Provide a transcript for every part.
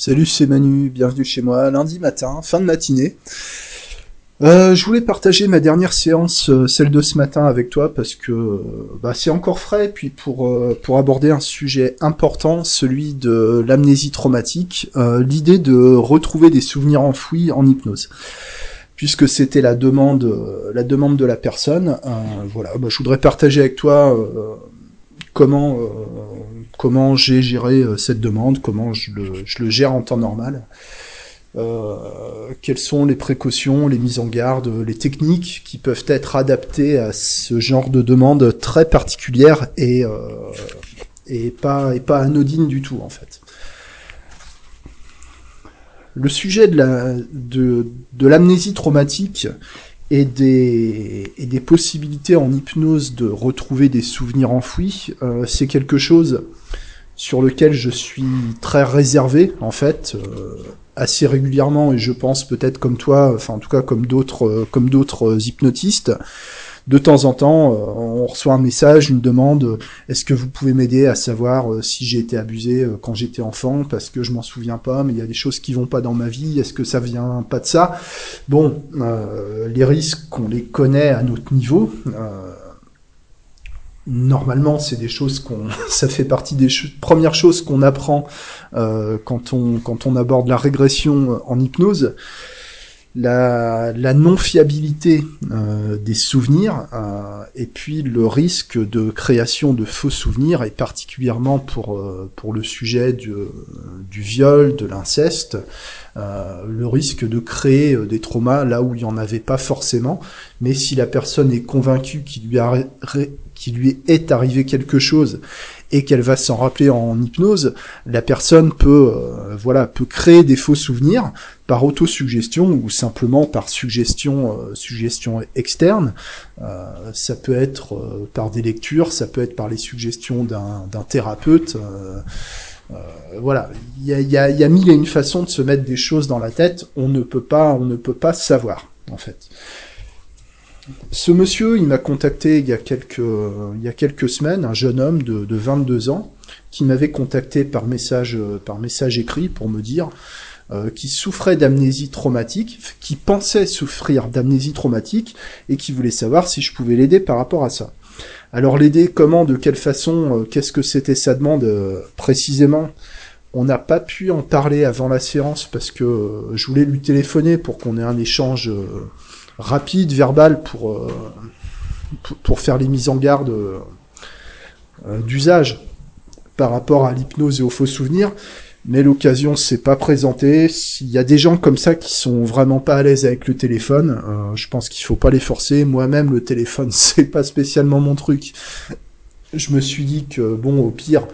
Salut, c'est Manu, bienvenue chez moi, lundi matin, fin de matinée. Euh, je voulais partager ma dernière séance, euh, celle de ce matin, avec toi parce que euh, bah, c'est encore frais. Puis pour aborder un sujet important, celui de l'amnésie traumatique, l'idée de retrouver des souvenirs enfouis en hypnose, puisque c'était la demande la demande de la personne. voilà, bah, je voudrais partager avec toi comment comment j'ai géré cette demande, comment je le, je le gère en temps normal. Euh, quelles sont les précautions, les mises en garde, les techniques qui peuvent être adaptées à ce genre de demande très particulière et, euh, et, pas, et pas anodine du tout en fait. Le sujet de la de, de l'amnésie traumatique et des, et des possibilités en hypnose de retrouver des souvenirs enfouis, euh, c'est quelque chose sur lequel je suis très réservé en fait. Euh, assez régulièrement et je pense peut-être comme toi, enfin en tout cas comme d'autres euh, comme d'autres hypnotistes, de temps en temps, euh, on reçoit un message, une demande, est-ce que vous pouvez m'aider à savoir si j'ai été abusé quand j'étais enfant, parce que je m'en souviens pas, mais il y a des choses qui vont pas dans ma vie, est-ce que ça vient pas de ça? Bon, les risques, on les connaît à notre niveau. Normalement, c'est des choses qu'on, ça fait partie des premières choses qu'on apprend euh, quand on quand on aborde la régression en hypnose. La, non-fiabilité euh, des souvenirs euh, et puis le risque de création de faux souvenirs et particulièrement pour pour le sujet du, viol, de l'inceste, le risque de créer des traumas là où il n'y en avait pas forcément, mais si la personne est convaincue qu'il lui lui est arrivé quelque chose et qu'elle va s'en rappeler en hypnose, la personne peut, euh, voilà, peut créer des faux souvenirs par autosuggestion ou simplement par suggestion, euh, suggestion externe. Euh, ça peut être par des lectures, ça peut être par les suggestions d'un thérapeute. voilà, il y a, y, a, y a mille et une façons de se mettre des choses dans la tête. On ne peut pas, on ne peut pas savoir en fait. Ce monsieur, il m'a contacté il y, a quelques, il y a quelques semaines, un jeune homme de, de 22 ans, qui m'avait contacté par message, par message écrit pour me dire euh, qu'il souffrait d'amnésie traumatique, qui pensait souffrir d'amnésie traumatique, et qui voulait savoir si je pouvais l'aider par rapport à ça. Alors l'aider comment, de quelle façon, euh, qu'est-ce que c'était sa demande euh, précisément? On n'a pas pu en parler avant la séance parce que je voulais lui téléphoner pour qu'on ait un échange rapide, verbal euh, pour, faire les mises en garde euh, d'usage par rapport à l'hypnose et aux faux souvenirs. Mais l'occasion s'est pas présentée. S'il y a des gens comme ça qui sont vraiment pas à l'aise avec le téléphone, euh, je pense qu'il faut pas les forcer. Moi-même, le téléphone, c'est pas spécialement mon truc. Je me suis dit que bon, au pire,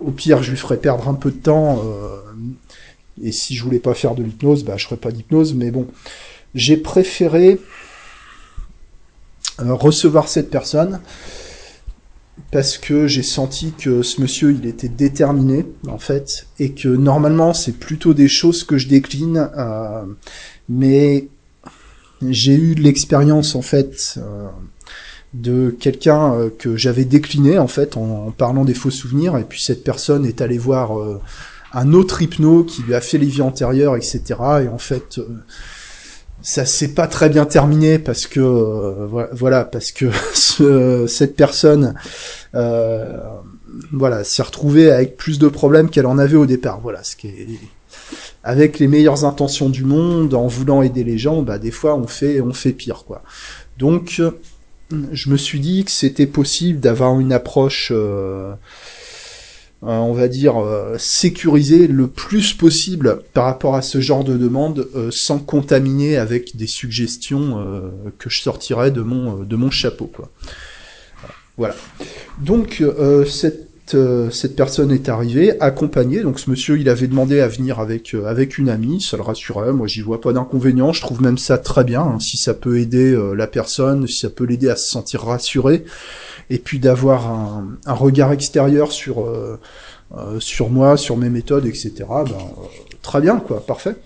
au pire, je lui ferais perdre un peu de temps. Et si je voulais pas faire de l'hypnose, bah, je ferais pas d'hypnose. Mais bon, j'ai préféré euh, recevoir cette personne parce que j'ai senti que ce monsieur il était déterminé en fait et que normalement c'est plutôt des choses que je décline euh, mais j'ai eu l'expérience en fait euh, de quelqu'un que j'avais décliné en fait en, parlant des faux souvenirs et puis cette personne est allée voir un autre hypno qui lui a fait les vies antérieures, etc. Et en fait, euh, ça s'est pas très bien terminé parce que euh, voilà, parce que cette personne, euh, voilà, s'est retrouvée avec plus de problèmes qu'elle en avait au départ. Voilà, ce qui est avec les meilleures intentions du monde, en voulant aider les gens, bah des fois on fait on fait pire quoi. Donc je me suis dit que c'était possible d'avoir une approche on va dire, euh, sécuriser le plus possible par rapport à ce genre de demande euh, sans contaminer avec des suggestions que je sortirais de mon, de mon chapeau. Quoi. Voilà. Donc cette cette personne est arrivée, accompagnée. Donc ce monsieur, il avait demandé à venir avec avec une amie, ça le rassurait. Moi, j'y vois pas d'inconvénient. Je trouve même ça très bien. Hein, si ça peut aider la personne, si ça peut l'aider à se sentir rassuré et puis d'avoir un, regard extérieur sur euh, euh, sur moi, sur mes méthodes, etc. Ben, euh, très bien, quoi, parfait.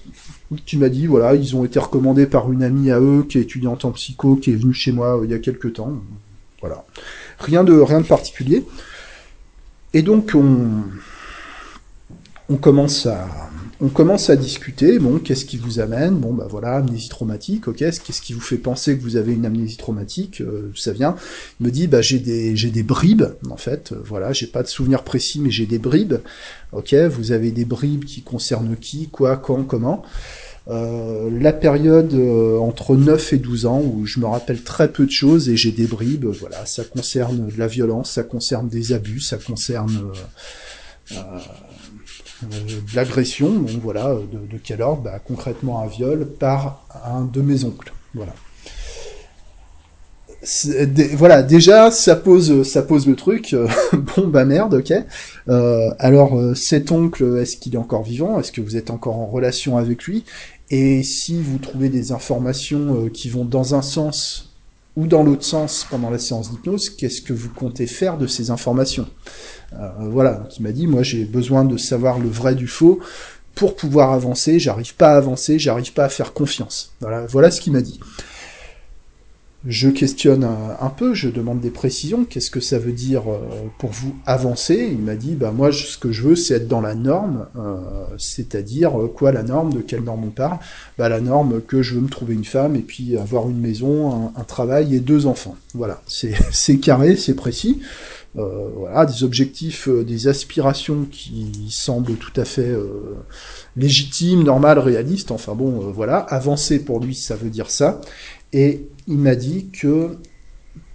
Tu m'as dit, voilà, ils ont été recommandés par une amie à eux qui est étudiante en psycho, qui est venue chez moi il y a quelques temps. Voilà, rien de rien de particulier. Et donc on commence à discuter. Bon, qu'est-ce qui vous amène? Bon, bah voilà, amnésie traumatique. Ok, qu'est-ce qui vous fait penser que vous avez une amnésie traumatique? Euh, Ça vient. Il me dit, bah j'ai des j'ai des bribes en fait. Euh, voilà, j'ai pas de souvenir précis, mais j'ai des bribes. Ok, vous avez des bribes qui concernent qui, quoi, quand, comment? Euh, la période entre 9 et 12 ans où je me rappelle très peu de choses et j'ai des bribes, voilà, ça concerne de la violence, ça concerne des abus, ça concerne euh, de l'agression, donc voilà, de, quel ordre? Bah, Concrètement un viol par un de mes oncles. Voilà. voilà, déjà ça pose ça pose le truc. bon bah merde, ok. Euh, alors euh, cet oncle, est-ce qu'il est encore vivant? Est-ce que vous êtes encore en relation avec lui? Et si vous trouvez des informations qui vont dans un sens ou dans l'autre sens pendant la séance d'hypnose, qu'est-ce que vous comptez faire de ces informations? Euh, Voilà, qui m'a dit, moi j'ai besoin de savoir le vrai du faux pour pouvoir avancer, j'arrive pas à avancer, j'arrive pas à faire confiance. Voilà, voilà ce qu'il m'a dit. Je questionne un, peu, je demande des précisions. Qu'est-ce que ça veut dire euh, pour vous avancer? Il m'a dit, bah moi, ce que je veux, c'est être dans la norme, euh, c'est-à-dire euh, quoi la norme? De quelle norme on parle? Bah la norme que je veux me trouver une femme et puis avoir une maison, un, travail et deux enfants. Voilà, c'est carré, c'est précis. voilà, des objectifs, des aspirations qui semblent tout à fait légitimes, normales, réalistes. Enfin bon, voilà, avancer pour lui, ça veut dire ça. Et il m'a dit que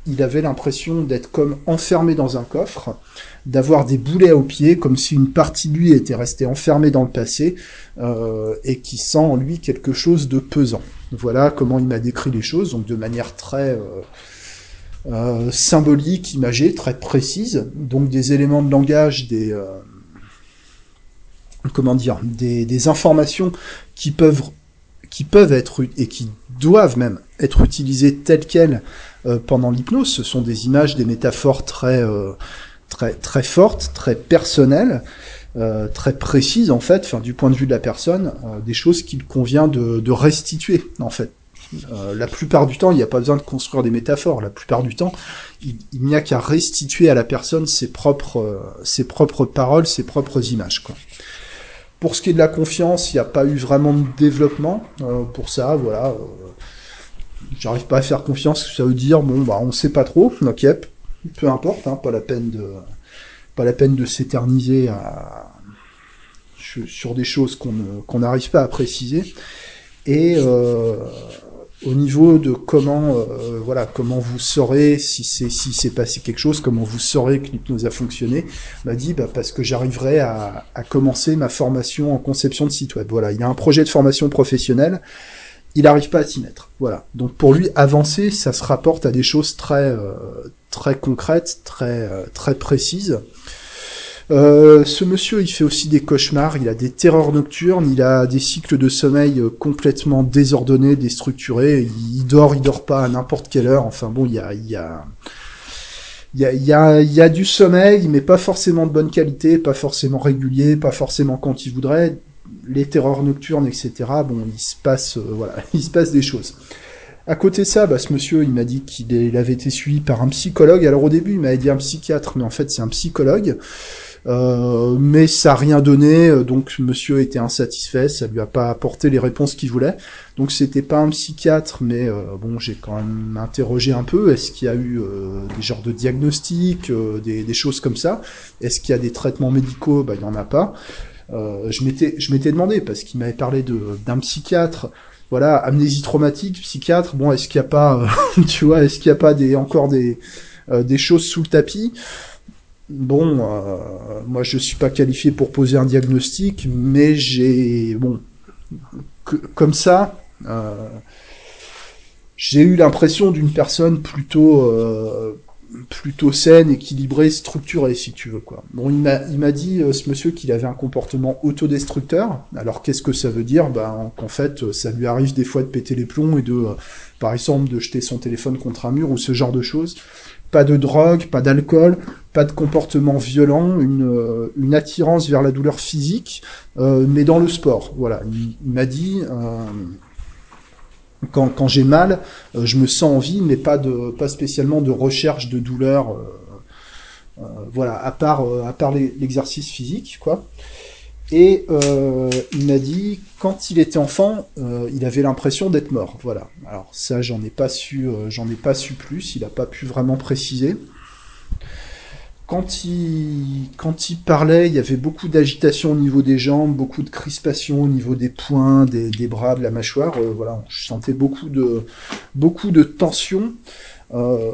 il avait l'impression d'être comme enfermé dans un coffre, d'avoir des boulets aux pieds, comme si une partie de lui était restée enfermée dans le passé, euh, et qui sent en lui quelque chose de pesant. Voilà comment il m'a décrit les choses, donc de manière très euh, euh, symbolique, imagée, très précise, donc des éléments de langage, des comment dire, des, des informations qui peuvent qui peuvent être et qui doivent même être utilisées telles quelles euh, pendant l'hypnose. Ce sont des images, des métaphores très euh, très très fortes, très personnelles, euh, très précises en fait, du point de vue de la personne, des choses qu'il convient de, restituer en fait. la plupart du temps, il n'y a pas besoin de construire des métaphores. La plupart du temps, il, n'y a qu'à restituer à la personne ses propres, ses propres paroles, ses propres images. Pour ce qui est de la confiance, il n'y a pas eu vraiment de développement pour ça, voilà. J'arrive pas à faire confiance, ça veut dire bon bah on sait pas trop, ok, peu importe, hein, pas la peine de pas la peine de s'éterniser sur des choses qu'on n'arrive pas à préciser. Et euh, au niveau de comment euh, voilà comment vous saurez si c'est si c'est passé quelque chose, comment vous saurez que l'hypnose a fonctionné, m'a dit bah parce que j'arriverai à, à, commencer ma formation en conception de site web. Voilà, il a un projet de formation professionnelle, il n'arrive pas à s'y mettre. Voilà. Donc pour lui avancer, ça se rapporte à des choses très euh, très concrètes, très euh, très précises. Euh, ce monsieur, il fait aussi des cauchemars, il a des terreurs nocturnes, il a des cycles de sommeil complètement désordonnés, déstructurés. Il dort, il dort pas à n'importe quelle heure. Enfin bon, il y a, il y a, il y a, il y a du sommeil, mais pas forcément de bonne qualité, pas forcément régulier, pas forcément quand il voudrait. Les terreurs nocturnes, etc. Bon, il se passe, euh, voilà, il se passe des choses. À côté de ça, bah, ce monsieur, il m'a dit qu'il avait été suivi par un psychologue. Alors au début, il m'avait dit un psychiatre, mais en fait, c'est un psychologue. Euh, mais ça n'a rien donné, euh, donc monsieur était insatisfait, ça lui a pas apporté les réponses qu'il voulait. Donc c'était pas un psychiatre, mais bon, j'ai quand même interrogé un peu. Est-ce qu'il y a eu des genres de diagnostics, des, des, choses comme ça? Est-ce qu'il y a des traitements médicaux? Bah il y en a pas. Je m'étais je m'étais demandé parce qu'il m'avait parlé de d'un psychiatre. Voilà, amnésie traumatique, psychiatre. Bon, est-ce qu'il n'y a pas, tu vois, est-ce qu'il n'y a pas des encore des des choses sous le tapis? Bon, euh, moi je suis pas qualifié pour poser un diagnostic, mais j'ai, bon, comme ça, euh, j'ai eu l'impression d'une personne plutôt, euh, plutôt saine, équilibrée, structurée, si tu veux quoi. Bon, il m'a, il dit ce monsieur qu'il avait un comportement autodestructeur. Alors qu'est-ce que ça veut dire? Ben qu'en fait, ça lui arrive des fois de péter les plombs et de, par exemple, de jeter son téléphone contre un mur ou ce genre de choses pas de drogue, pas d'alcool, pas de comportement violent, une, euh, une attirance vers la douleur physique, euh, mais dans le sport. Voilà, il, m'a dit euh, quand, j'ai mal, je me sens en vie, mais pas spécialement de recherche de douleur. voilà, à part à part l'exercice physique, quoi. Et euh, il m'a dit, quand il était enfant, euh, il avait l'impression d'être mort. Voilà. Alors ça, j'en ai pas su, euh, j'en ai pas su plus. Il a pas pu vraiment préciser. Quand il, parlait, il y avait beaucoup d'agitation au niveau des jambes, beaucoup de crispation au niveau des poings, des, bras, de la mâchoire. Euh, voilà, je sentais beaucoup de, beaucoup de tension. Euh,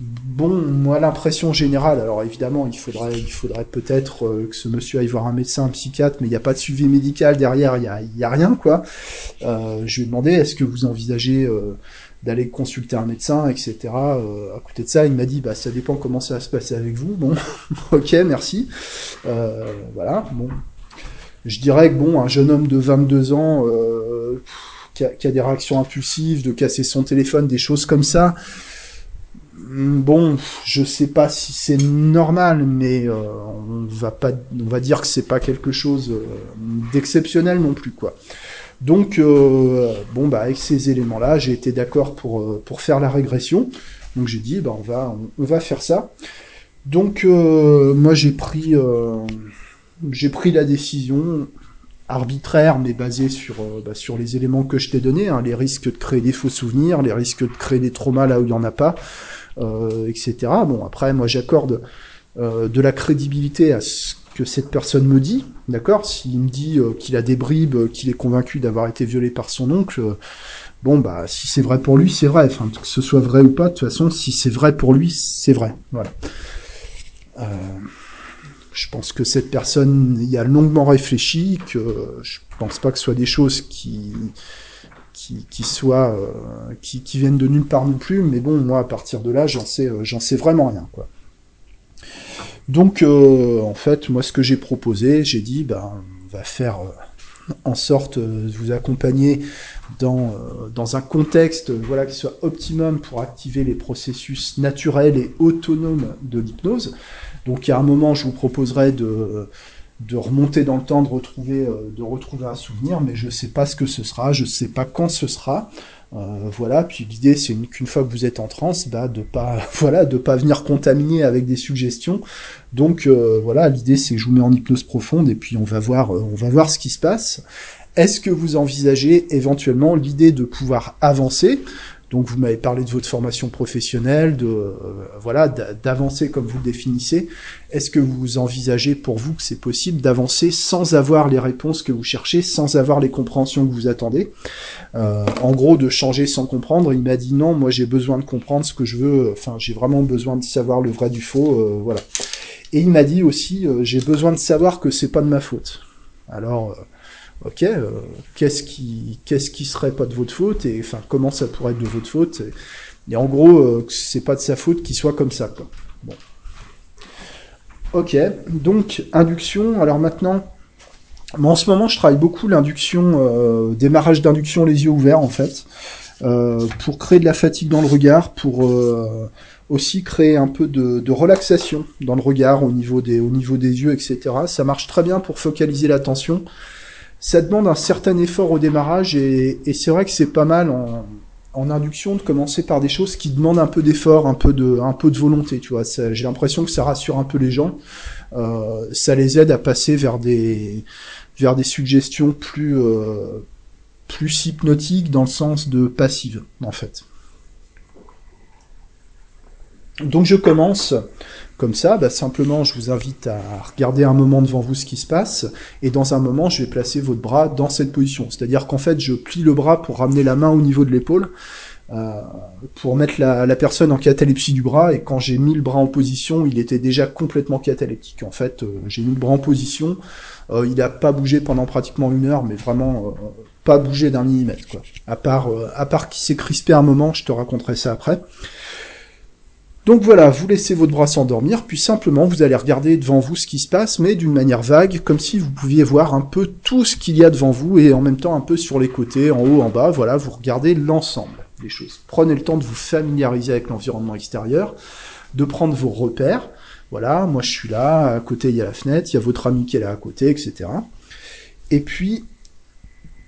Bon, moi l'impression générale, alors évidemment il faudrait, peut-être euh, que ce monsieur aille voir un médecin, un psychiatre, mais il n'y a pas de suivi médical derrière, il n'y a, y a rien quoi. Je lui ai demandé est-ce que vous envisagez d'aller consulter un médecin, etc. Euh, à côté de ça, il m'a dit bah ça dépend comment ça va se passer avec vous. Bon, ok, merci. Euh, voilà, bon. Je dirais que bon, un jeune homme de 22 ans qui a, qui a des réactions impulsives, de casser son téléphone, des choses comme ça. Bon, je sais pas si c'est normal, mais euh, on va on va dire que c'est pas quelque chose euh, d'exceptionnel non plus, quoi. Donc, euh, bon, bah, avec ces éléments-là, j'ai été d'accord pour, euh, pour faire la régression. Donc, j'ai dit, bah, on va, on, va faire ça. Donc, euh, moi, j'ai pris, la décision arbitraire, mais basée sur, bah, les éléments que je t'ai donnés, hein, les risques de créer des faux souvenirs, les risques de créer des traumas là où il y en a pas, etc. Bon, après, moi, j'accorde de la crédibilité à ce que cette personne me dit, d'accord? S'il me dit euh, qu'il a des bribes, euh, qu'il est convaincu d'avoir été violé par son oncle, euh, bon, bah, si c'est vrai pour lui, c'est vrai. Enfin, que ce soit vrai ou pas, de toute façon, si c'est vrai pour lui, c'est vrai. Voilà. Je pense que cette personne y a longuement réfléchi, que je pense pas que ce soit des choses qui qui, soient qui, viennent de nulle part non plus, mais bon, moi à partir de là, j'en sais j'en sais vraiment rien quoi. Donc euh, en fait, moi ce que j'ai proposé, j'ai dit ben on va faire euh, en sorte euh, de vous accompagner dans, un contexte voilà, qui soit optimum pour activer les processus naturels et autonomes de l'hypnose. Donc, a un moment, je vous proposerai de, remonter dans le temps, de retrouver un souvenir, mais je ne sais pas ce que ce sera, je ne sais pas quand ce sera. Euh, voilà, puis l'idée c'est une- qu'une fois que vous êtes en transe, bah, de pas, voilà, de pas venir contaminer avec des suggestions. Donc euh, voilà, l'idée c'est je vous mets en hypnose profonde et puis on va voir, euh, on va voir ce qui se passe. Est-ce que vous envisagez éventuellement l'idée de pouvoir avancer? Donc vous m'avez parlé de votre formation professionnelle, de euh, voilà d'a- d'avancer comme vous le définissez. Est-ce que vous envisagez pour vous que c'est possible d'avancer sans avoir les réponses que vous cherchez, sans avoir les compréhensions que vous attendez? Euh, En gros, de changer sans comprendre. Il m'a dit non, moi j'ai besoin de comprendre ce que je veux. Enfin, j'ai vraiment besoin de savoir le vrai du faux. euh, voilà. Et il m'a dit aussi, j'ai besoin de savoir que c'est pas de ma faute. Alors, ok, euh, qu'est-ce qui, qu'est-ce qui serait pas de votre faute et enfin comment ça pourrait être de votre faute et, en gros, euh, c'est pas de sa faute qu'il soit comme ça. Quoi. Bon. Ok, donc induction. Alors maintenant, moi en ce moment, je travaille beaucoup l'induction, euh, démarrage d'induction les yeux ouverts en fait, pour créer de la fatigue dans le regard, pour aussi créer un peu de, de relaxation dans le regard au niveau des, au niveau des yeux, etc. Ça marche très bien pour focaliser l'attention. Ça demande un certain effort au démarrage et, c'est vrai que c'est pas mal en, induction de commencer par des choses qui demandent un peu d'effort, un peu de, volonté. Tu vois, j'ai l'impression que ça rassure un peu les gens. Euh, ça les aide à passer vers des, suggestions plus, euh, plus hypnotiques dans le sens de passive, en fait. Donc je commence comme ça, bah, simplement je vous invite à regarder un moment devant vous ce qui se passe, et dans un moment je vais placer votre bras dans cette position. C'est-à-dire qu'en fait je plie le bras pour ramener la main au niveau de l'épaule, euh, pour mettre la, personne en catalepsie du bras, et quand j'ai mis le bras en position, il était déjà complètement cataleptique. En fait, euh, j'ai mis le bras en position, euh, il n'a pas bougé pendant pratiquement une heure, mais vraiment pas bougé d'un millimètre. À part, à part qu'il s'est crispé un moment, je te raconterai ça après. Donc voilà, vous laissez votre bras s'endormir, puis simplement vous allez regarder devant vous ce qui se passe, mais d'une manière vague, comme si vous pouviez voir un peu tout ce qu'il y a devant vous, et en même temps un peu sur les côtés, en haut, en bas, voilà, vous regardez l'ensemble des choses. Prenez le temps de vous familiariser avec l'environnement extérieur, de prendre vos repères, voilà, moi je suis là, à côté il y a la fenêtre, il y a votre ami qui est là à côté, etc. Et puis,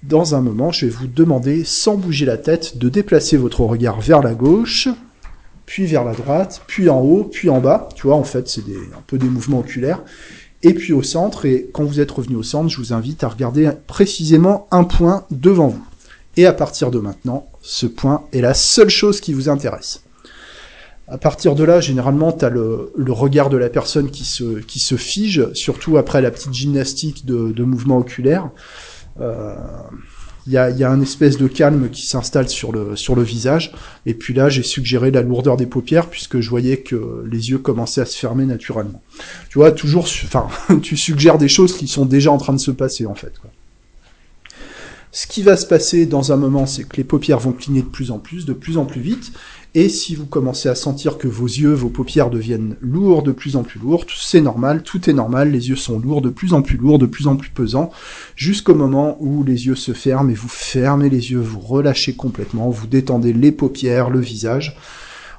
dans un moment, je vais vous demander, sans bouger la tête, de déplacer votre regard vers la gauche, puis vers la droite, puis en haut, puis en bas. Tu vois, en fait, c'est un peu des mouvements oculaires. et puis au centre, et quand vous êtes revenu au centre, je vous invite à regarder précisément un point devant vous. Et à partir de maintenant, ce point est la seule chose qui vous intéresse. À partir de là, généralement, tu as le, regard de la personne qui se, qui se fige, surtout après la petite gymnastique de, de mouvement oculaire. Euh, il y a, y a un espèce de calme qui s'installe sur le, sur le visage. Et puis là, j'ai suggéré la lourdeur des paupières puisque je voyais que les yeux commençaient à se fermer naturellement. Tu vois, toujours, enfin, tu suggères des choses qui sont déjà en train de se passer en fait. Quoi. Ce qui va se passer dans un moment, c'est que les paupières vont cligner de plus en plus, de plus en plus vite, et si vous commencez à sentir que vos yeux, vos paupières deviennent lourds, de plus en plus lourds, c'est normal, tout est normal, les yeux sont lourds, de plus en plus lourds, de plus en plus pesants, jusqu'au moment où les yeux se ferment et vous fermez les yeux, vous relâchez complètement, vous détendez les paupières, le visage,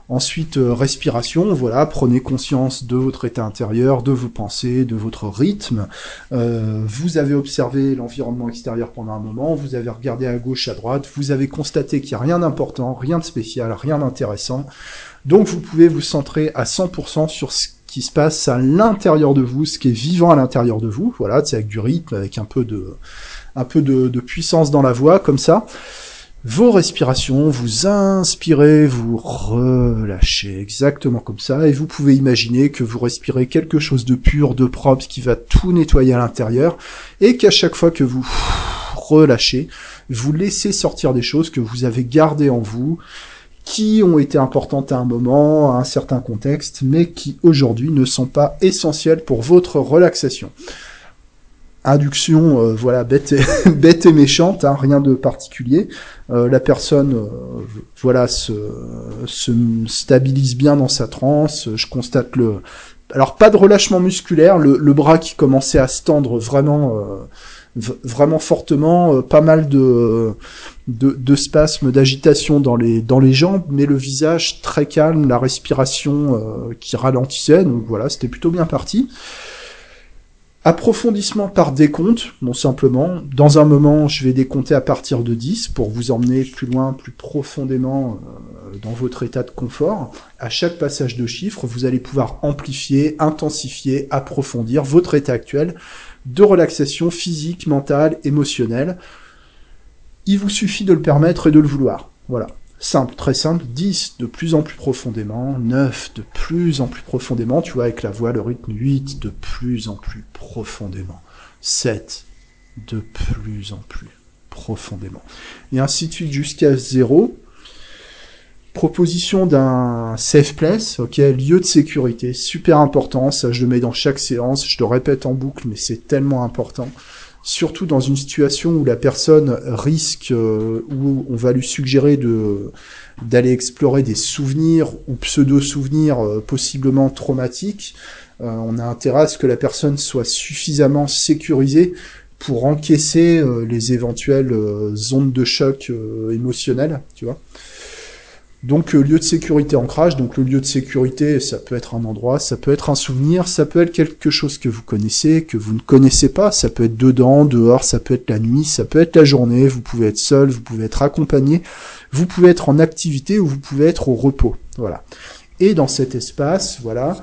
Ensuite, euh, respiration, voilà, prenez conscience de votre état intérieur, de vos pensées, de votre rythme. Euh, vous avez observé l'environnement extérieur pendant un moment, vous avez regardé à gauche, à droite, vous avez constaté qu'il n'y a rien d'important, rien de spécial, rien d'intéressant. Donc vous pouvez vous centrer à 100% sur ce qui se passe à l'intérieur de vous, ce qui est vivant à l'intérieur de vous. Voilà, c'est avec du rythme, avec un peu de, un peu de, de puissance dans la voix, comme ça vos respirations, vous inspirez, vous relâchez exactement comme ça, et vous pouvez imaginer que vous respirez quelque chose de pur, de propre, qui va tout nettoyer à l'intérieur, et qu'à chaque fois que vous relâchez, vous laissez sortir des choses que vous avez gardées en vous, qui ont été importantes à un moment, à un certain contexte, mais qui aujourd'hui ne sont pas essentielles pour votre relaxation induction, euh, voilà, bête et, bête et méchante, hein, rien de particulier. Euh, la personne, euh, voilà, se, se stabilise bien dans sa transe. Je constate le, alors pas de relâchement musculaire, le, bras qui commençait à se tendre vraiment, vraiment fortement, pas mal de, de, de spasmes, d'agitation dans les dans les jambes, mais le visage très calme, la respiration qui ralentissait. Donc voilà, c'était plutôt bien parti. Approfondissement par décompte, non simplement. Dans un moment, je vais décompter à partir de 10 pour vous emmener plus loin, plus profondément euh, dans votre état de confort. À chaque passage de chiffres, vous allez pouvoir amplifier, intensifier, approfondir votre état actuel de relaxation physique, mentale, émotionnelle. Il vous suffit de le permettre et de le vouloir. Voilà simple, très simple, 10 de plus en plus profondément, 9 de plus en plus profondément, tu vois, avec la voix, le rythme, 8 de plus en plus profondément, 7 de plus en plus profondément, et ainsi de suite jusqu'à 0. Proposition d'un safe place, ok, lieu de sécurité, super important, ça je le mets dans chaque séance, je le répète en boucle, mais c'est tellement important surtout dans une situation où la personne risque, euh, où on va lui suggérer de d'aller explorer des souvenirs ou pseudo-souvenirs euh, possiblement traumatiques, euh, on a intérêt à ce que la personne soit suffisamment sécurisée pour encaisser les éventuelles ondes de choc émotionnelles, tu vois. Donc euh, lieu de sécurité ancrage, donc le lieu de sécurité, ça peut être un endroit, ça peut être un souvenir, ça peut être quelque chose que vous connaissez, que vous ne connaissez pas, ça peut être dedans, dehors, ça peut être la nuit, ça peut être la journée, vous pouvez être seul, vous pouvez être accompagné, vous pouvez être en activité ou vous pouvez être au repos. Voilà. Et dans cet espace, voilà,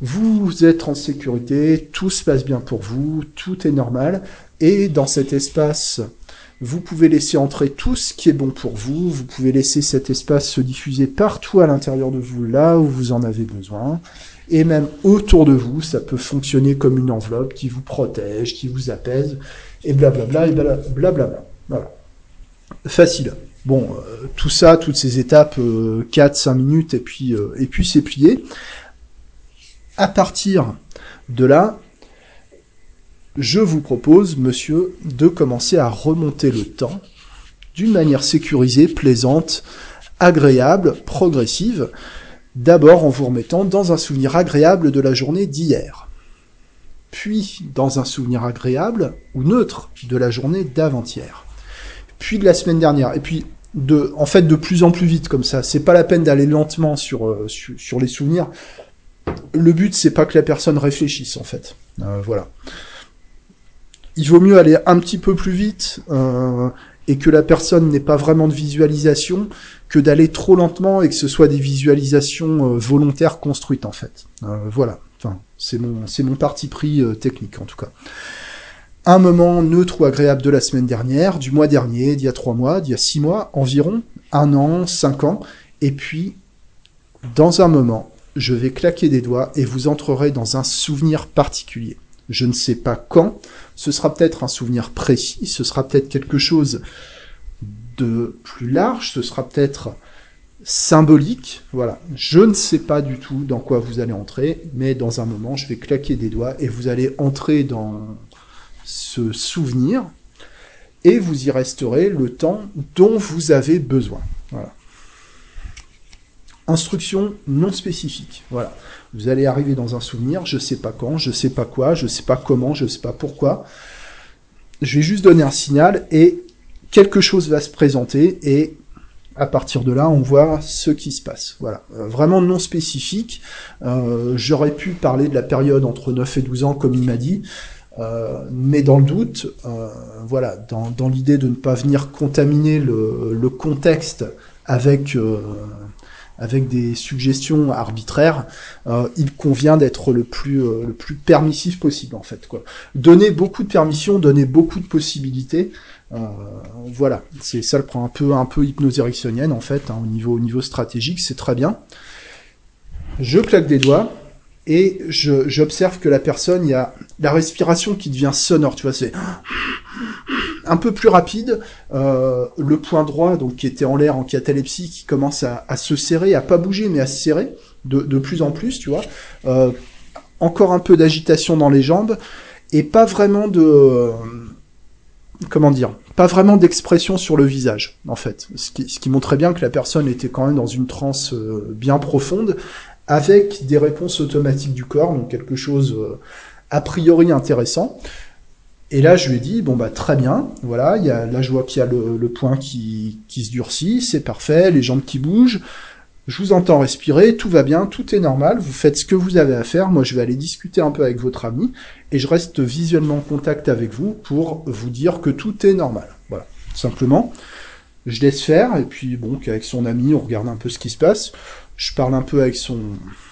vous êtes en sécurité, tout se passe bien pour vous, tout est normal, et dans cet espace vous pouvez laisser entrer tout ce qui est bon pour vous. Vous pouvez laisser cet espace se diffuser partout à l'intérieur de vous, là où vous en avez besoin. Et même autour de vous, ça peut fonctionner comme une enveloppe qui vous protège, qui vous apaise, et blablabla, et blablabla. Voilà. Facile. Bon, euh, tout ça, toutes ces étapes, 4-5 euh, minutes, et puis, euh, et puis c'est plié. À partir de là, je vous propose, monsieur, de commencer à remonter le temps d'une manière sécurisée, plaisante, agréable, progressive, d'abord en vous remettant dans un souvenir agréable de la journée d'hier, puis dans un souvenir agréable ou neutre de la journée d'avant-hier, puis de la semaine dernière, et puis de, en fait, de plus en plus vite comme ça. C'est pas la peine d'aller lentement sur, euh, sur, les souvenirs. Le but, c'est pas que la personne réfléchisse, en fait. Euh, voilà il vaut mieux aller un petit peu plus vite euh, et que la personne n'ait pas vraiment de visualisation que d'aller trop lentement et que ce soit des visualisations euh, volontaires construites en fait. Euh, voilà. Enfin, C'est mon, c'est mon parti pris technique en tout cas. Un moment neutre ou agréable de la semaine dernière, du mois dernier, d'il y a trois mois, d'il y a six mois environ, un an, cinq ans, et puis dans un moment, je vais claquer des doigts et vous entrerez dans un souvenir particulier. Je ne sais pas quand, ce sera peut-être un souvenir précis, ce sera peut-être quelque chose de plus large, ce sera peut-être symbolique, voilà. Je ne sais pas du tout dans quoi vous allez entrer, mais dans un moment, je vais claquer des doigts et vous allez entrer dans ce souvenir et vous y resterez le temps dont vous avez besoin. Voilà. Instruction non spécifique. Voilà. Vous allez arriver dans un souvenir, je sais pas quand, je sais pas quoi, je sais pas comment, je sais pas pourquoi. Je vais juste donner un signal et quelque chose va se présenter et à partir de là, on voit ce qui se passe. Voilà, euh, vraiment non spécifique. Euh, j'aurais pu parler de la période entre 9 et 12 ans, comme il m'a dit, euh, mais dans le doute, voilà, dans, l'idée de ne pas venir contaminer le, contexte avec avec des suggestions arbitraires, euh, il convient d'être le plus euh, le plus permissif possible en fait quoi. Donner beaucoup de permissions, donner beaucoup de possibilités. Euh, voilà, c'est ça le prend un peu un peu hypnose en fait hein, au niveau au niveau stratégique, c'est très bien. Je claque des doigts et j'observe que la personne, il y a la respiration qui devient sonore, tu vois, c'est un peu plus rapide. Euh, le point droit, donc qui était en l'air en catalepsie, qui commence à, se serrer, à pas bouger, mais à se serrer de, plus en plus, tu vois. Euh, encore un peu d'agitation dans les jambes et pas vraiment de comment dire, pas vraiment d'expression sur le visage, en fait. Ce qui, ce qui, montrait bien que la personne était quand même dans une transe euh, bien profonde, avec des réponses automatiques du corps, donc quelque chose a priori intéressant. Et là, je lui ai dit, bon bah très bien, voilà, il y a, là je vois qu'il y a le, point qui, qui se durcit, c'est parfait, les jambes qui bougent, je vous entends respirer, tout va bien, tout est normal, vous faites ce que vous avez à faire, moi je vais aller discuter un peu avec votre ami, et je reste visuellement en contact avec vous pour vous dire que tout est normal. Voilà, simplement. Je laisse faire, et puis bon, avec son ami, on regarde un peu ce qui se passe je parle un peu avec son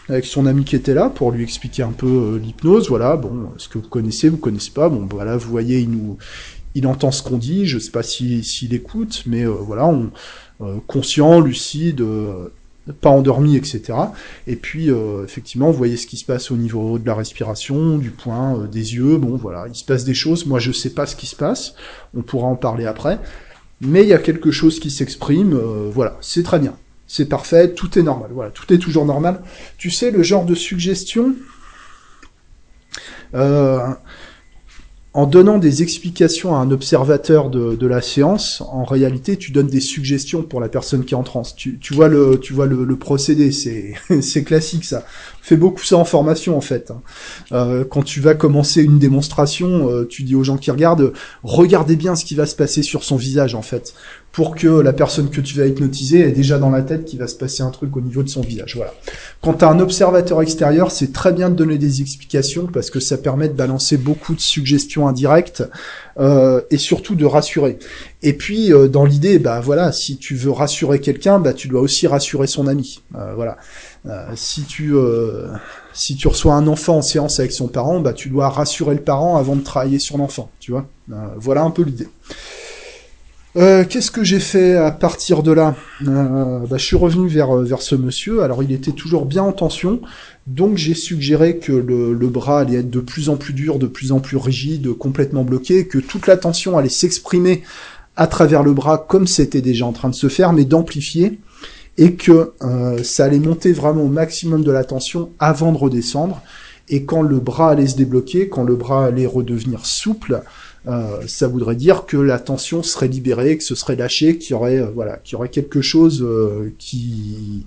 avec son ami qui était là pour lui expliquer un peu euh, l'hypnose. Voilà, bon, ce que vous connaissez, vous connaissez pas? Bon, voilà, vous voyez, il nous, il entend ce qu'on dit. Je sais pas s'il s'il écoute, mais euh, voilà, on euh, conscient, lucide, pas endormi, etc. Et puis, effectivement, vous voyez ce qui se passe au niveau de la respiration, du point, des yeux. Bon, voilà, il se passe des choses. Moi, je sais pas ce qui se passe. On pourra en parler après. Mais il y a quelque chose qui s'exprime. voilà, c'est très bien c'est parfait, tout est normal. Voilà, tout est toujours normal. Tu sais, le genre de suggestion, euh, en donnant des explications à un observateur de, la séance, en réalité, tu donnes des suggestions pour la personne qui est en transe. Tu, vois le, tu vois le, procédé, c'est, classique ça. On fait beaucoup ça en formation en fait. Hein. Euh, quand tu vas commencer une démonstration, euh, tu dis aux gens qui regardent, regardez bien ce qui va se passer sur son visage en fait pour que la personne que tu vas hypnotiser ait déjà dans la tête qu'il va se passer un truc au niveau de son visage. Voilà. Quand tu as un observateur extérieur, c'est très bien de donner des explications parce que ça permet de balancer beaucoup de suggestions indirectes euh, et surtout de rassurer. Et puis euh, dans l'idée, bah voilà, si tu veux rassurer quelqu'un, bah tu dois aussi rassurer son ami. Euh, voilà. si tu si tu reçois un enfant en séance avec son parent, bah tu dois rassurer le parent avant de travailler sur l'enfant. Tu vois. voilà un peu l'idée. Euh, qu'est-ce que j'ai fait à partir de là? Euh, bah, Je suis revenu vers, euh, vers ce monsieur. Alors il était toujours bien en tension, donc j'ai suggéré que le, le, bras allait être de plus en plus dur, de plus en plus rigide, complètement bloqué, que toute la tension allait s'exprimer à travers le bras comme c'était déjà en train de se faire, mais d'amplifier, et que ça allait monter vraiment au maximum de la tension avant de redescendre. Et quand le bras allait se débloquer, quand le bras allait redevenir souple, euh, ça voudrait dire que la tension serait libérée, que ce serait lâché, qu'il y aurait euh, voilà, qu'il y aurait quelque chose euh, qui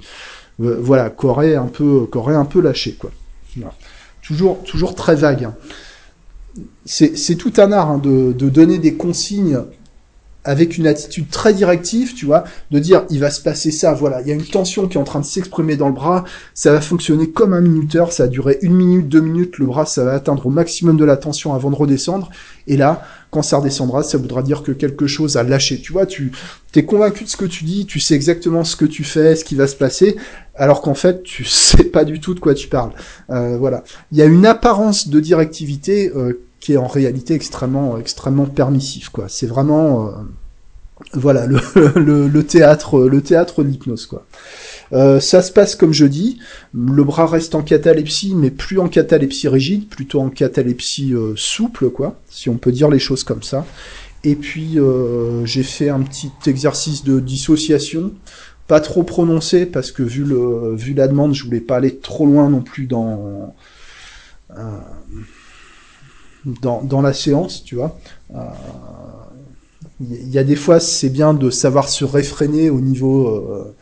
voilà, qu'aurait un peu un peu lâché quoi. Toujours toujours très vague. Hein. C'est tout un art hein, de, donner des consignes avec une attitude très directive, tu vois, de dire il va se passer ça, voilà, il y a une tension qui est en train de s'exprimer dans le bras, ça va fonctionner comme un minuteur, ça va durer une minute, deux minutes, le bras ça va atteindre au maximum de la tension avant de redescendre, et là, quand ça redescendra, ça voudra dire que quelque chose a lâché, tu vois, tu es convaincu de ce que tu dis, tu sais exactement ce que tu fais, ce qui va se passer, alors qu'en fait tu sais pas du tout de quoi tu parles. Euh, voilà, il y a une apparence de directivité euh, qui est en réalité extrêmement extrêmement permissif, quoi. C'est vraiment euh, voilà le, le, théâtre le théâtre de l'hypnose quoi. Euh, ça se passe comme je dis, le bras reste en catalepsie, mais plus en catalepsie rigide, plutôt en catalepsie euh, souple, quoi, si on peut dire les choses comme ça. Et puis j'ai fait un petit exercice de dissociation, pas trop prononcé parce que vu le vu la demande, je voulais pas aller trop loin non plus dans dans, dans la séance, tu vois il y a des fois, c'est bien de savoir se réfréner au niveau, euh,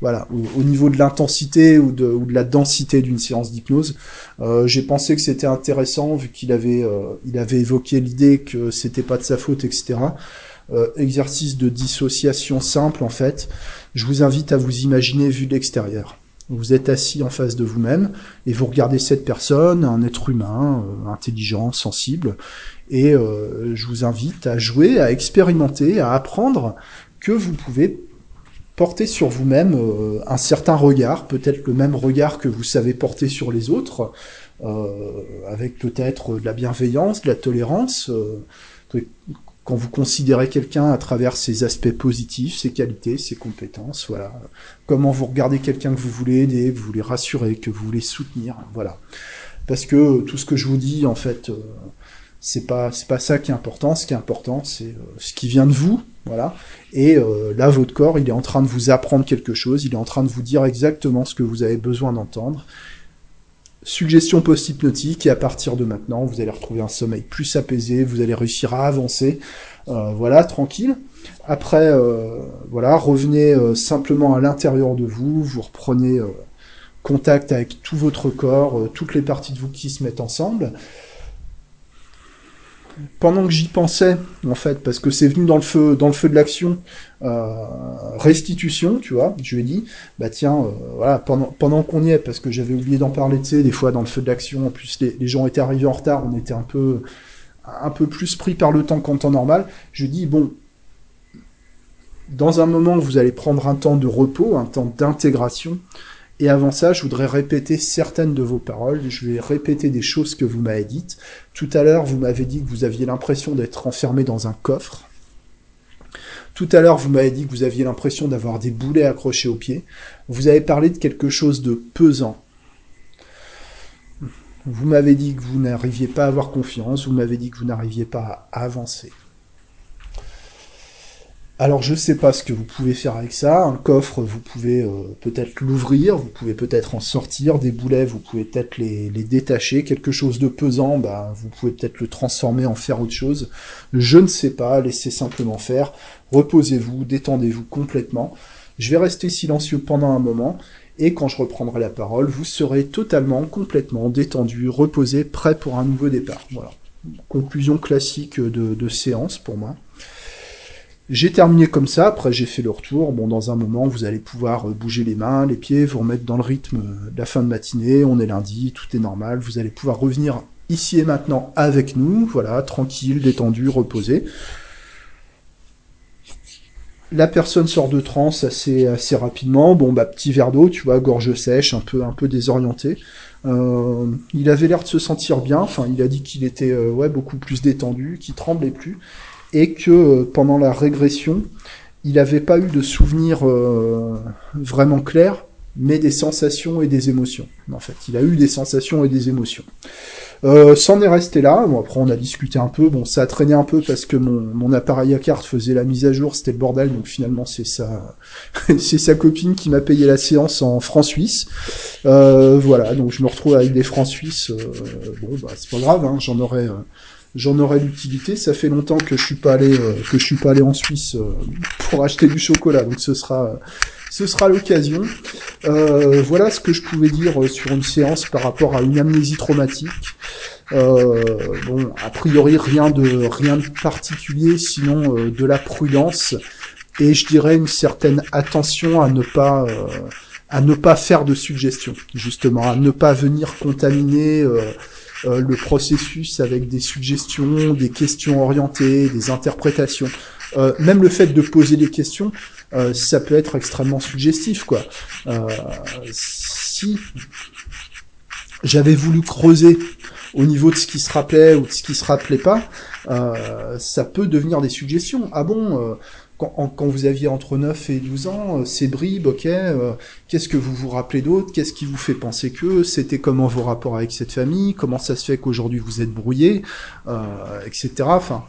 voilà, au, niveau de l'intensité ou de, ou de la densité d'une séance d'hypnose. Euh, J'ai pensé que c'était intéressant vu qu'il avait, euh, il avait évoqué l'idée que c'était pas de sa faute, etc. Euh, exercice de dissociation simple en fait. Je vous invite à vous imaginer vu de l'extérieur. Vous êtes assis en face de vous-même et vous regardez cette personne, un être humain, euh, intelligent, sensible, et euh, je vous invite à jouer, à expérimenter, à apprendre que vous pouvez porter sur vous-même euh, un certain regard, peut-être le même regard que vous savez porter sur les autres, avec peut-être de la bienveillance, de la tolérance, quand vous considérez quelqu'un à travers ses aspects positifs, ses qualités, ses compétences, voilà. Comment vous regardez quelqu'un que vous voulez aider, que vous voulez rassurer, que vous voulez soutenir, voilà. Parce que tout ce que je vous dis, en fait, euh, c'est pas c'est pas ça qui est important. Ce qui est important, c'est euh, ce qui vient de vous, voilà. Et euh, là, votre corps, il est en train de vous apprendre quelque chose. Il est en train de vous dire exactement ce que vous avez besoin d'entendre suggestion post-hypnotique et à partir de maintenant, vous allez retrouver un sommeil plus apaisé, vous allez réussir à avancer, euh, voilà, tranquille. Après, euh, voilà, revenez euh, simplement à l'intérieur de vous, vous reprenez contact avec tout votre corps, toutes les parties de vous qui se mettent ensemble pendant que j'y pensais, en fait, parce que c'est venu dans le feu, dans le feu de l'action, restitution, tu vois, je lui ai dit, bah tiens, euh, pendant, pendant qu'on y est, parce que j'avais oublié d'en parler, tu sais, des fois dans le feu de l'action, en plus les, les, gens étaient arrivés en retard, on était un peu, un peu plus pris par le temps qu'en temps normal, je lui ai dit, bon, dans un moment, vous allez prendre un temps de repos, un temps d'intégration, et avant ça, je voudrais répéter certaines de vos paroles. Je vais répéter des choses que vous m'avez dites. Tout à l'heure, vous m'avez dit que vous aviez l'impression d'être enfermé dans un coffre. Tout à l'heure, vous m'avez dit que vous aviez l'impression d'avoir des boulets accrochés aux pieds. Vous avez parlé de quelque chose de pesant. Vous m'avez dit que vous n'arriviez pas à avoir confiance. Vous m'avez dit que vous n'arriviez pas à avancer. Alors je sais pas ce que vous pouvez faire avec ça. Un coffre, vous pouvez euh, peut-être l'ouvrir, vous pouvez peut-être en sortir. Des boulets, vous pouvez peut-être les, détacher. Quelque chose de pesant, bah, vous pouvez peut-être le transformer en faire autre chose. Je ne sais pas, laissez simplement faire. Reposez-vous, détendez-vous complètement. Je vais rester silencieux pendant un moment. Et quand je reprendrai la parole, vous serez totalement, complètement détendu, reposé, prêt pour un nouveau départ. Voilà. Conclusion classique de, de séance pour moi. J'ai terminé comme ça, après j'ai fait le retour. Bon, dans un moment, vous allez pouvoir euh, bouger les mains, les pieds, vous remettre dans le rythme de la fin de matinée. On est lundi, tout est normal. Vous allez pouvoir revenir ici et maintenant avec nous, voilà, tranquille, détendu, reposé. La personne sort de transe assez, assez rapidement. Bon, bah, petit verre d'eau, tu vois, gorge sèche, un peu, un peu désorienté. Euh, il avait l'air de se sentir bien. Enfin, il a dit qu'il était, euh, ouais, beaucoup plus détendu, qu'il tremblait plus et que euh, pendant la régression, il n'avait pas eu de souvenirs euh, vraiment clairs, mais des sensations et des émotions. En fait, il a eu des sensations et des émotions. Euh, C'en est resté là. Bon, après, on a discuté un peu. Bon, ça a traîné un peu parce que mon, mon appareil à carte faisait la mise à jour. C'était le bordel. Donc finalement, c'est sa, c'est sa copine qui m'a payé la séance en francs suisses. Euh, voilà. Donc je me retrouve avec des francs suisses. Euh, bon, bah, c'est pas grave. Hein, J'en aurais, j'en aurais l'utilité. Ça fait longtemps que je suis pas allé, euh, que je suis pas allé en Suisse euh, pour acheter du chocolat, donc ce sera, ce sera l'occasion. Euh, voilà ce que je pouvais dire euh, sur une séance par rapport à une amnésie traumatique. Euh, bon, a priori rien de rien de particulier, sinon de la prudence et je dirais une certaine attention à ne pas à ne pas faire de suggestions, justement, à ne pas venir contaminer le processus avec des suggestions, des questions orientées, des interprétations. même le fait de poser des questions, euh, ça peut être extrêmement suggestif, quoi. Euh, si j'avais voulu creuser au niveau de ce qui se rappelait ou de ce qui se rappelait pas, euh, ça peut devenir des suggestions. Ah bon, quand, vous aviez entre 9 et 12 ans, ces bribes, ok, qu'est-ce que vous vous rappelez d'autre? Qu'est-ce qui vous fait penser que C'était comment vos rapports avec cette famille? Comment ça se fait qu'aujourd'hui vous êtes brouillé Etc. Enfin,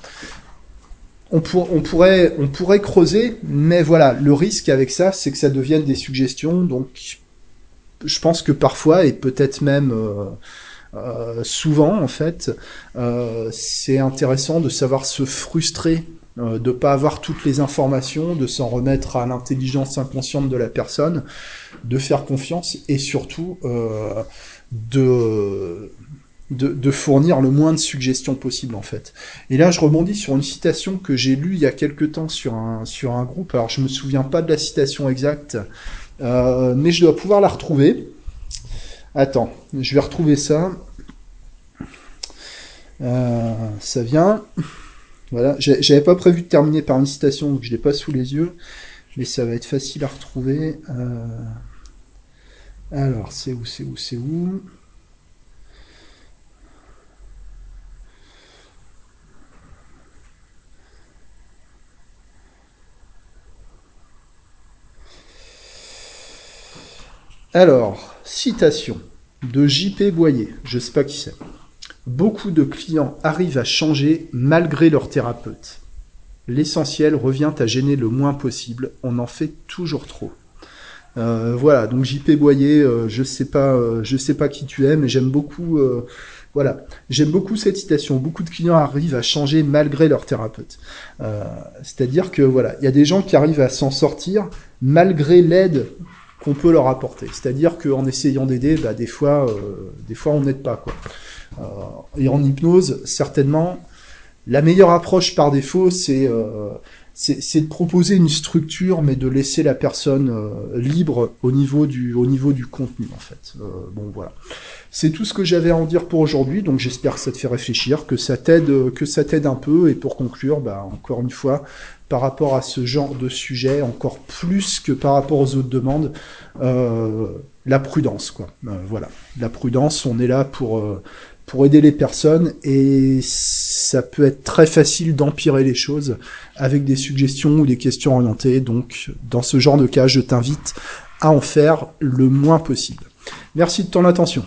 on, pourrait, on pourrait creuser, mais voilà, le risque avec ça, c'est que ça devienne des suggestions. Donc, je pense que parfois, et peut-être même euh, euh, souvent, en fait, euh, c'est intéressant de savoir se frustrer, de pas avoir toutes les informations, de s'en remettre à l'intelligence inconsciente de la personne, de faire confiance et surtout de de, fournir le moins de suggestions possible en fait. Et là je rebondis sur une citation que j'ai lue il y a quelque temps sur un, groupe, alors je me souviens pas de la citation exacte, euh, mais je dois pouvoir la retrouver. Attends, je vais retrouver ça. Euh, ça vient. Voilà, j'avais pas prévu de terminer par une citation, donc je l'ai pas sous les yeux, mais ça va être facile à retrouver. Euh, alors, c'est où, c'est où, c'est où? Alors, citation de JP Boyer, je sais pas qui c'est. Beaucoup de clients arrivent à changer malgré leur thérapeute. L'essentiel revient à gêner le moins possible, on en fait toujours trop. Euh, voilà, donc JP Boyer, euh, je sais pas, euh, je sais pas qui tu es, mais j'aime beaucoup, voilà, j'aime beaucoup cette citation. Beaucoup de clients arrivent à changer malgré leur thérapeute. C'est-à-dire que voilà, il y a des gens qui arrivent à s'en sortir malgré l'aide qu'on peut leur apporter. C'est-à-dire qu'en essayant d'aider, bah, des fois, euh, des fois on n'aide pas quoi. Euh, et en hypnose, certainement, la meilleure approche par défaut, c'est euh, de proposer une structure, mais de laisser la personne libre au niveau du au niveau du contenu en fait. Bon voilà, c'est tout ce que j'avais à en dire pour aujourd'hui. Donc j'espère que ça te fait réfléchir, que ça t'aide que ça t'aide un peu. Et pour conclure, bah encore une fois, par rapport à ce genre de sujet, encore plus que par rapport aux autres demandes, euh, la prudence quoi. voilà, la prudence. On est là pour pour aider les personnes et ça peut être très facile d'empirer les choses avec des suggestions ou des questions orientées. Donc, dans ce genre de cas, je t'invite à en faire le moins possible. Merci de ton attention.